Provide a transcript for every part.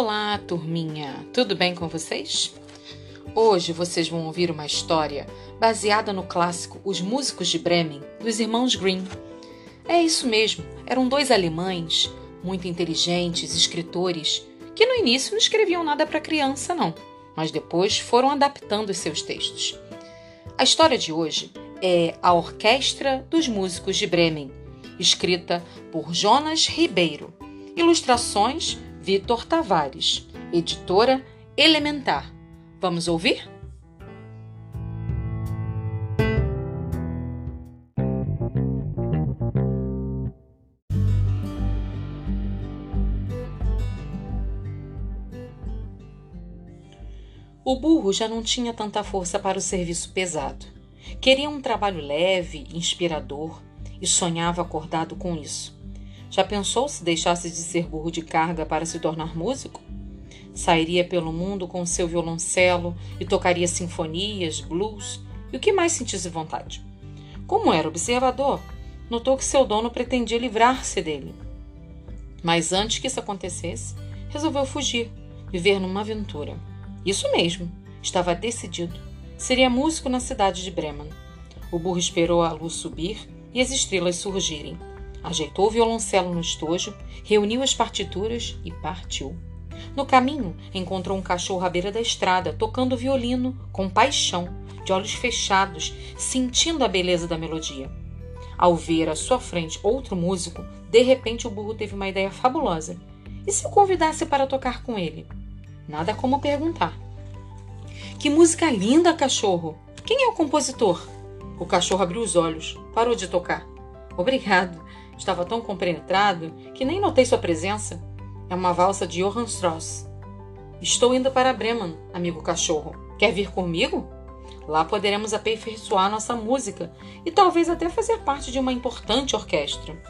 Olá, turminha! Tudo bem com vocês? Hoje vocês vão ouvir uma história baseada no clássico Os Músicos de Bremen, dos irmãos Grimm. É isso mesmo, eram dois alemães, muito inteligentes, escritores, que no início não escreviam nada para criança, não, mas depois foram adaptando seus textos. A história de hoje é A Orquestra dos Músicos de Bremen, escrita por Jonas Ribeiro. Ilustrações Vitor Tavares, editora Elementar. Vamos ouvir? O burro já não tinha tanta força para o serviço pesado. Queria um trabalho leve, inspirador, e sonhava acordado com isso. Já pensou se deixasse de ser burro de carga para se tornar músico? Sairia pelo mundo com seu violoncelo e tocaria sinfonias, blues e o que mais sentisse vontade. Como era observador, notou que seu dono pretendia livrar-se dele. Mas antes que isso acontecesse, resolveu fugir, viver numa aventura. Isso mesmo, estava decidido. Seria músico na cidade de Bremen. O burro esperou a luz subir e as estrelas surgirem. Ajeitou o violoncelo no estojo, reuniu as partituras e partiu. No caminho, encontrou um cachorro à beira da estrada, tocando violino com paixão, de olhos fechados, sentindo a beleza da melodia. Ao ver à sua frente outro músico, de repente o burro teve uma ideia fabulosa. E se o convidasse para tocar com ele? Nada como perguntar. Que música linda, cachorro! Quem é o compositor? O cachorro abriu os olhos, parou de tocar. Obrigado. Estava tão compenetrado que nem notei sua presença. É uma valsa de Johann Strauss. Estou indo para Bremen, amigo cachorro. Quer vir comigo? Lá poderemos aperfeiçoar nossa música e talvez até fazer parte de uma importante orquestra.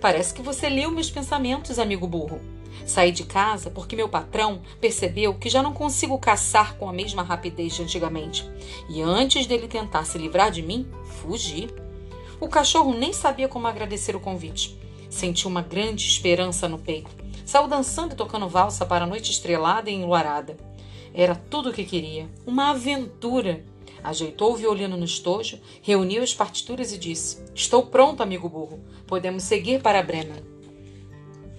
Parece que você leu meus pensamentos, amigo burro. Saí de casa porque meu patrão percebeu que já não consigo caçar com a mesma rapidez de antigamente. E antes dele tentar se livrar de mim, fugi. O cachorro nem sabia como agradecer o convite. Sentiu uma grande esperança no peito. Saiu dançando e tocando valsa para a noite estrelada e enluarada. Era tudo o que queria. Uma aventura. Ajeitou o violino no estojo, reuniu as partituras e disse: Estou pronto, amigo burro. Podemos seguir para Bremen.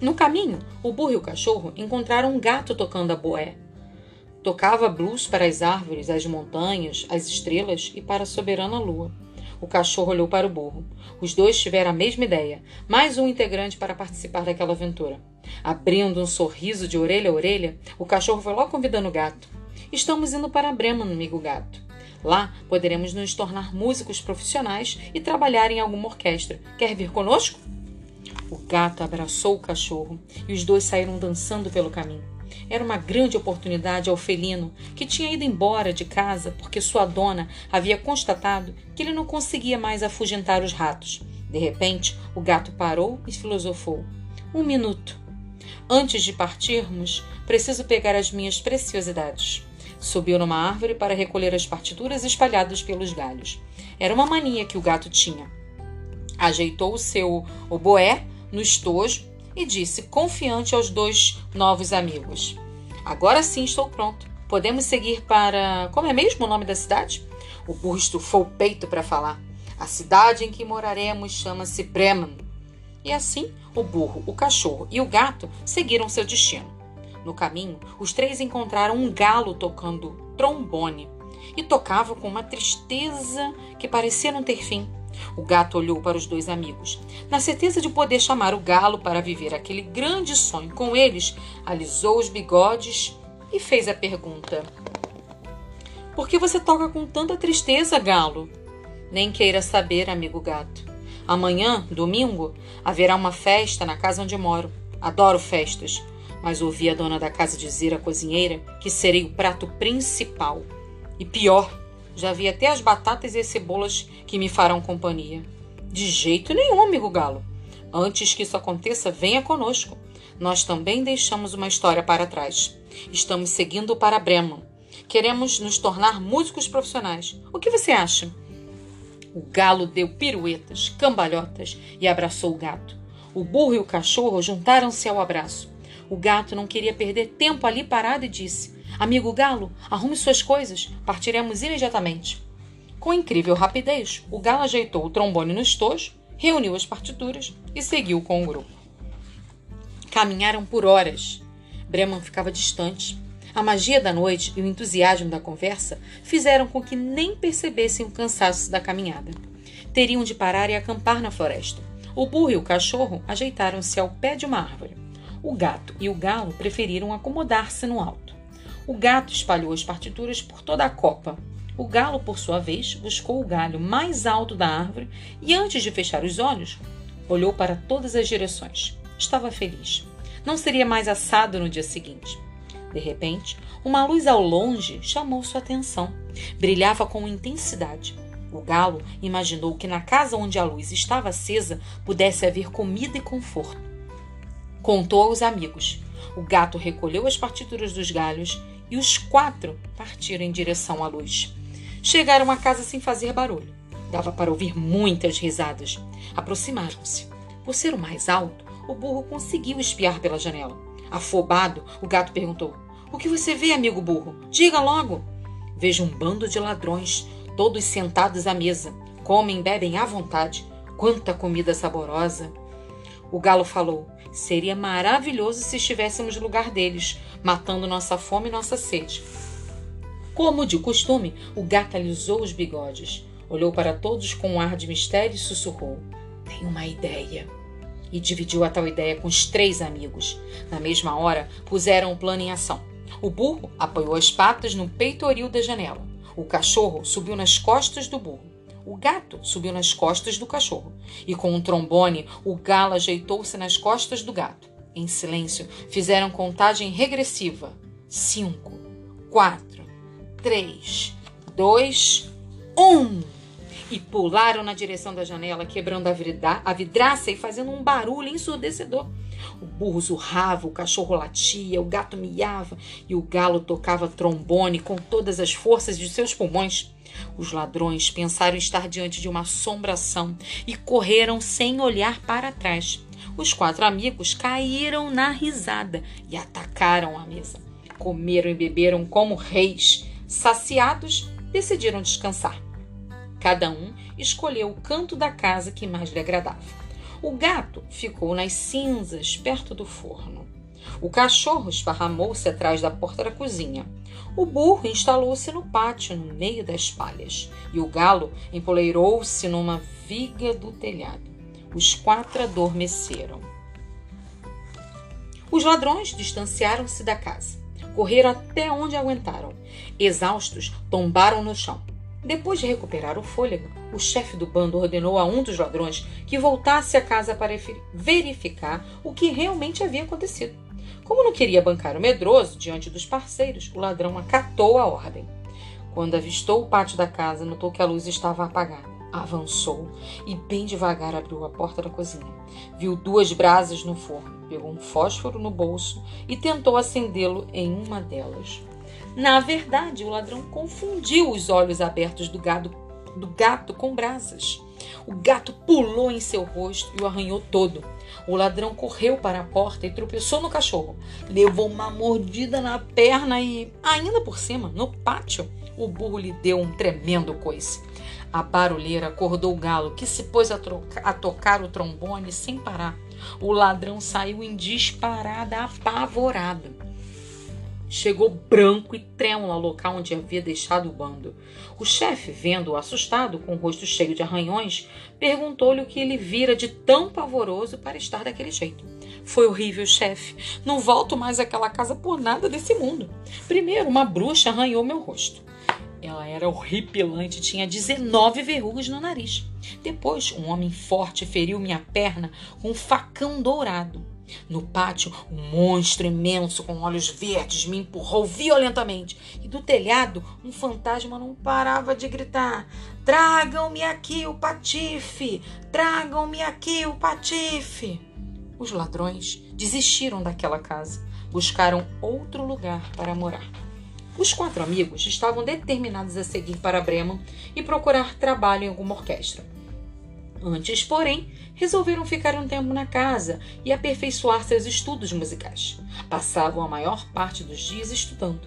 No caminho, o burro e o cachorro encontraram um gato tocando a boé. Tocava blues para as árvores, as montanhas, as estrelas e para a soberana lua. O cachorro olhou para o burro. Os dois tiveram a mesma ideia, mais um integrante para participar daquela aventura. Abrindo um sorriso de orelha a orelha, o cachorro foi logo convidando o gato. Estamos indo para Bremen, amigo gato. Lá poderemos nos tornar músicos profissionais e trabalhar em alguma orquestra. Quer vir conosco? O gato abraçou o cachorro e os dois saíram dançando pelo caminho. Era uma grande oportunidade ao felino, que tinha ido embora de casa porque sua dona havia constatado que ele não conseguia mais afugentar os ratos. De repente, o gato parou e filosofou. Um minuto. Antes de partirmos, preciso pegar as minhas preciosidades. Subiu numa árvore para recolher as partituras espalhadas pelos galhos. Era uma mania que o gato tinha. Ajeitou o seu oboé no estojo e disse, confiante aos dois novos amigos: Agora sim estou pronto. Podemos seguir para. Como é mesmo o nome da cidade? O burro estufou o peito para falar. A cidade em que moraremos chama-se Bremen. E assim, o burro, o cachorro e o gato seguiram seu destino. No caminho, os três encontraram um galo tocando trombone e tocava com uma tristeza que parecia não ter fim. O gato olhou para os dois amigos. Na certeza de poder chamar o galo para viver aquele grande sonho com eles, alisou os bigodes e fez a pergunta: Por que você toca com tanta tristeza, galo? Nem queira saber, amigo gato. Amanhã, domingo, haverá uma festa na casa onde moro. Adoro festas, mas ouvi a dona da casa dizer à cozinheira que serei o prato principal. E pior, já vi até as batatas e as cebolas que me farão companhia. De jeito nenhum, amigo Galo. Antes que isso aconteça, venha conosco. Nós também deixamos uma história para trás. Estamos seguindo para Bremen. Queremos nos tornar músicos profissionais. O que você acha? O galo deu piruetas, cambalhotas e abraçou o gato. O burro e o cachorro juntaram-se ao abraço. O gato não queria perder tempo ali parado e disse: Amigo Galo, arrume suas coisas, partiremos imediatamente. Com incrível rapidez, o galo ajeitou o trombone no estojo, reuniu as partituras e seguiu com o grupo. Caminharam por horas. Breman ficava distante. A magia da noite e o entusiasmo da conversa fizeram com que nem percebessem o cansaço da caminhada. Teriam de parar e acampar na floresta. O burro e o cachorro ajeitaram-se ao pé de uma árvore. O gato e o galo preferiram acomodar-se no alto. O gato espalhou as partituras por toda a copa. O galo, por sua vez, buscou o galho mais alto da árvore e, antes de fechar os olhos, olhou para todas as direções. Estava feliz. Não seria mais assado no dia seguinte. De repente, uma luz ao longe chamou sua atenção. Brilhava com intensidade. O galo imaginou que na casa onde a luz estava acesa pudesse haver comida e conforto. Contou aos amigos. O gato recolheu as partituras dos galhos e os quatro partiram em direção à luz. Chegaram à casa sem fazer barulho. Dava para ouvir muitas risadas. Aproximaram-se. Por ser o mais alto, o burro conseguiu espiar pela janela. Afobado, o gato perguntou: O que você vê, amigo burro? Diga logo. Vejo um bando de ladrões, todos sentados à mesa. Comem bebem à vontade. Quanta comida saborosa! O galo falou: Seria maravilhoso se estivéssemos no lugar deles, matando nossa fome e nossa sede. Como de costume, o gato alisou os bigodes, olhou para todos com um ar de mistério e sussurrou: Tenho uma ideia. E dividiu a tal ideia com os três amigos. Na mesma hora, puseram o plano em ação. O burro apoiou as patas no peitoril da janela. O cachorro subiu nas costas do burro. O gato subiu nas costas do cachorro e, com um trombone, o galo ajeitou-se nas costas do gato. Em silêncio, fizeram contagem regressiva: cinco, quatro, três, dois, um. E pularam na direção da janela, quebrando a vidraça e fazendo um barulho ensurdecedor. O burro zurrava, o cachorro latia, o gato miava e o galo tocava trombone com todas as forças de seus pulmões. Os ladrões pensaram estar diante de uma assombração e correram sem olhar para trás. Os quatro amigos caíram na risada e atacaram a mesa. Comeram e beberam como reis. Saciados, decidiram descansar. Cada um escolheu o canto da casa que mais lhe agradava. O gato ficou nas cinzas, perto do forno. O cachorro esparramou-se atrás da porta da cozinha. O burro instalou-se no pátio, no meio das palhas, e o galo empoleirou-se numa viga do telhado. Os quatro adormeceram. Os ladrões distanciaram-se da casa. Correram até onde aguentaram. Exaustos, tombaram no chão. Depois de recuperar o fôlego, o chefe do bando ordenou a um dos ladrões que voltasse à casa para verificar o que realmente havia acontecido. Como não queria bancar o medroso diante dos parceiros, o ladrão acatou a ordem. Quando avistou o pátio da casa, notou que a luz estava apagada. Avançou e bem devagar abriu a porta da cozinha. Viu duas brasas no forno, pegou um fósforo no bolso e tentou acendê-lo em uma delas. Na verdade, o ladrão confundiu os olhos abertos do, gado, do gato com brasas. O gato pulou em seu rosto e o arranhou todo. O ladrão correu para a porta e tropeçou no cachorro. Levou uma mordida na perna e, ainda por cima, no pátio, o burro lhe deu um tremendo coice. A barulheira acordou o galo, que se pôs a, a tocar o trombone sem parar. O ladrão saiu em disparada, apavorado. Chegou branco e trêmulo ao local onde havia deixado o bando. O chefe, vendo-o assustado, com o rosto cheio de arranhões, perguntou-lhe o que ele vira de tão pavoroso para estar daquele jeito. Foi horrível, chefe. Não volto mais àquela casa por nada desse mundo. Primeiro, uma bruxa arranhou meu rosto. Ela era horripilante, tinha 19 verrugas no nariz. Depois, um homem forte feriu minha perna com um facão dourado. No pátio, um monstro imenso com olhos verdes me empurrou violentamente e do telhado um fantasma não parava de gritar: Tragam-me aqui o patife! Tragam-me aqui o patife! Os ladrões desistiram daquela casa, buscaram outro lugar para morar. Os quatro amigos estavam determinados a seguir para Bremen e procurar trabalho em alguma orquestra. Antes, porém, resolveram ficar um tempo na casa e aperfeiçoar seus estudos musicais. Passavam a maior parte dos dias estudando.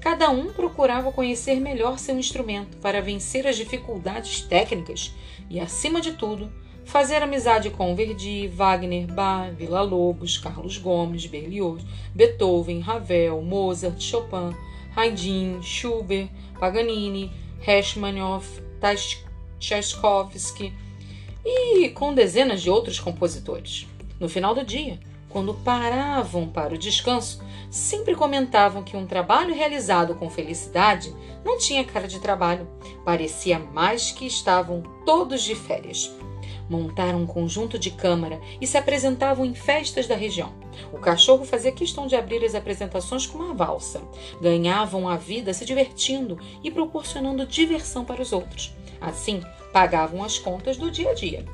Cada um procurava conhecer melhor seu instrumento para vencer as dificuldades técnicas e, acima de tudo, fazer amizade com Verdi, Wagner, Bach, Villa-Lobos, Carlos Gomes, Berlioz, Beethoven, Ravel, Mozart, Chopin, Haydn, Schubert, Paganini, Rachmaninoff, Tchaikovsky e com dezenas de outros compositores. No final do dia, quando paravam para o descanso, sempre comentavam que um trabalho realizado com felicidade não tinha cara de trabalho, parecia mais que estavam todos de férias. Montaram um conjunto de câmara e se apresentavam em festas da região. O cachorro fazia questão de abrir as apresentações com uma valsa. Ganhavam a vida se divertindo e proporcionando diversão para os outros. Assim, pagavam as contas do dia a dia.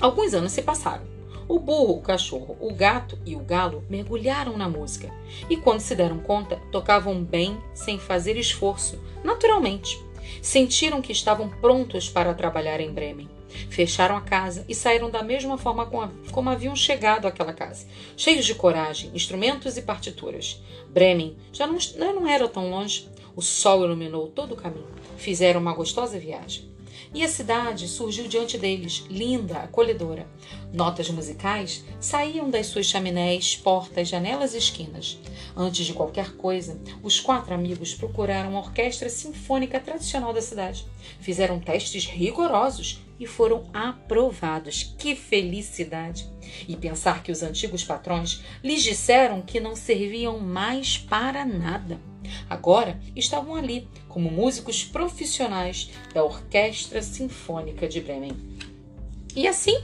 Alguns anos se passaram. O burro, o cachorro, o gato e o galo mergulharam na música e, quando se deram conta, tocavam bem sem fazer esforço, naturalmente. Sentiram que estavam prontos para trabalhar em Bremen. Fecharam a casa e saíram da mesma forma como haviam chegado àquela casa, cheios de coragem, instrumentos e partituras. Bremen já não, era tão longe. O sol iluminou todo o caminho. Fizeram uma gostosa viagem. E a cidade surgiu diante deles, linda, acolhedora. Notas musicais saíam das suas chaminés, portas, janelas e esquinas. Antes de qualquer coisa, os quatro amigos procuraram a orquestra sinfônica tradicional da cidade. Fizeram testes rigorosos e foram aprovados. Que felicidade! E pensar que os antigos patrões lhes disseram que não serviam mais para nada. Agora estavam ali como músicos profissionais da Orquestra Sinfônica de Bremen. E assim,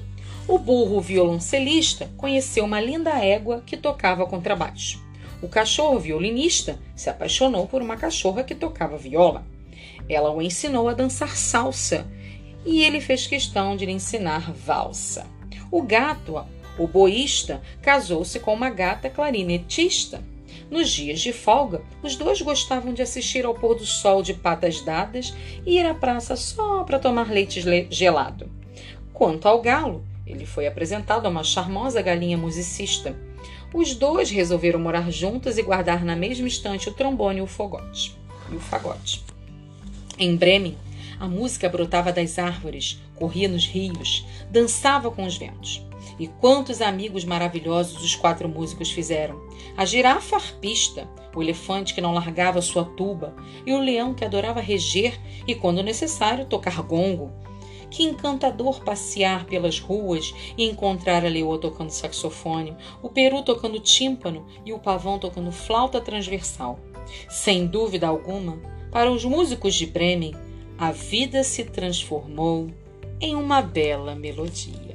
o burro violoncelista conheceu uma linda égua que tocava contrabaixo. O cachorro violinista se apaixonou por uma cachorra que tocava viola. Ela o ensinou a dançar salsa e ele fez questão de lhe ensinar valsa. O gato, o boísta, casou-se com uma gata clarinetista nos dias de folga, os dois gostavam de assistir ao pôr do sol de patas dadas e ir à praça só para tomar leite gelado. Quanto ao galo, ele foi apresentado a uma charmosa galinha musicista. Os dois resolveram morar juntos e guardar na mesma estante o trombone e o fogote. E o fagote. Em Bremen, a música brotava das árvores, corria nos rios, dançava com os ventos. E quantos amigos maravilhosos os quatro músicos fizeram! A girafa arpista, o elefante que não largava sua tuba, e o leão que adorava reger e, quando necessário, tocar gongo. Que encantador passear pelas ruas e encontrar a leoa tocando saxofone, o peru tocando tímpano e o pavão tocando flauta transversal. Sem dúvida alguma, para os músicos de Bremen, a vida se transformou em uma bela melodia.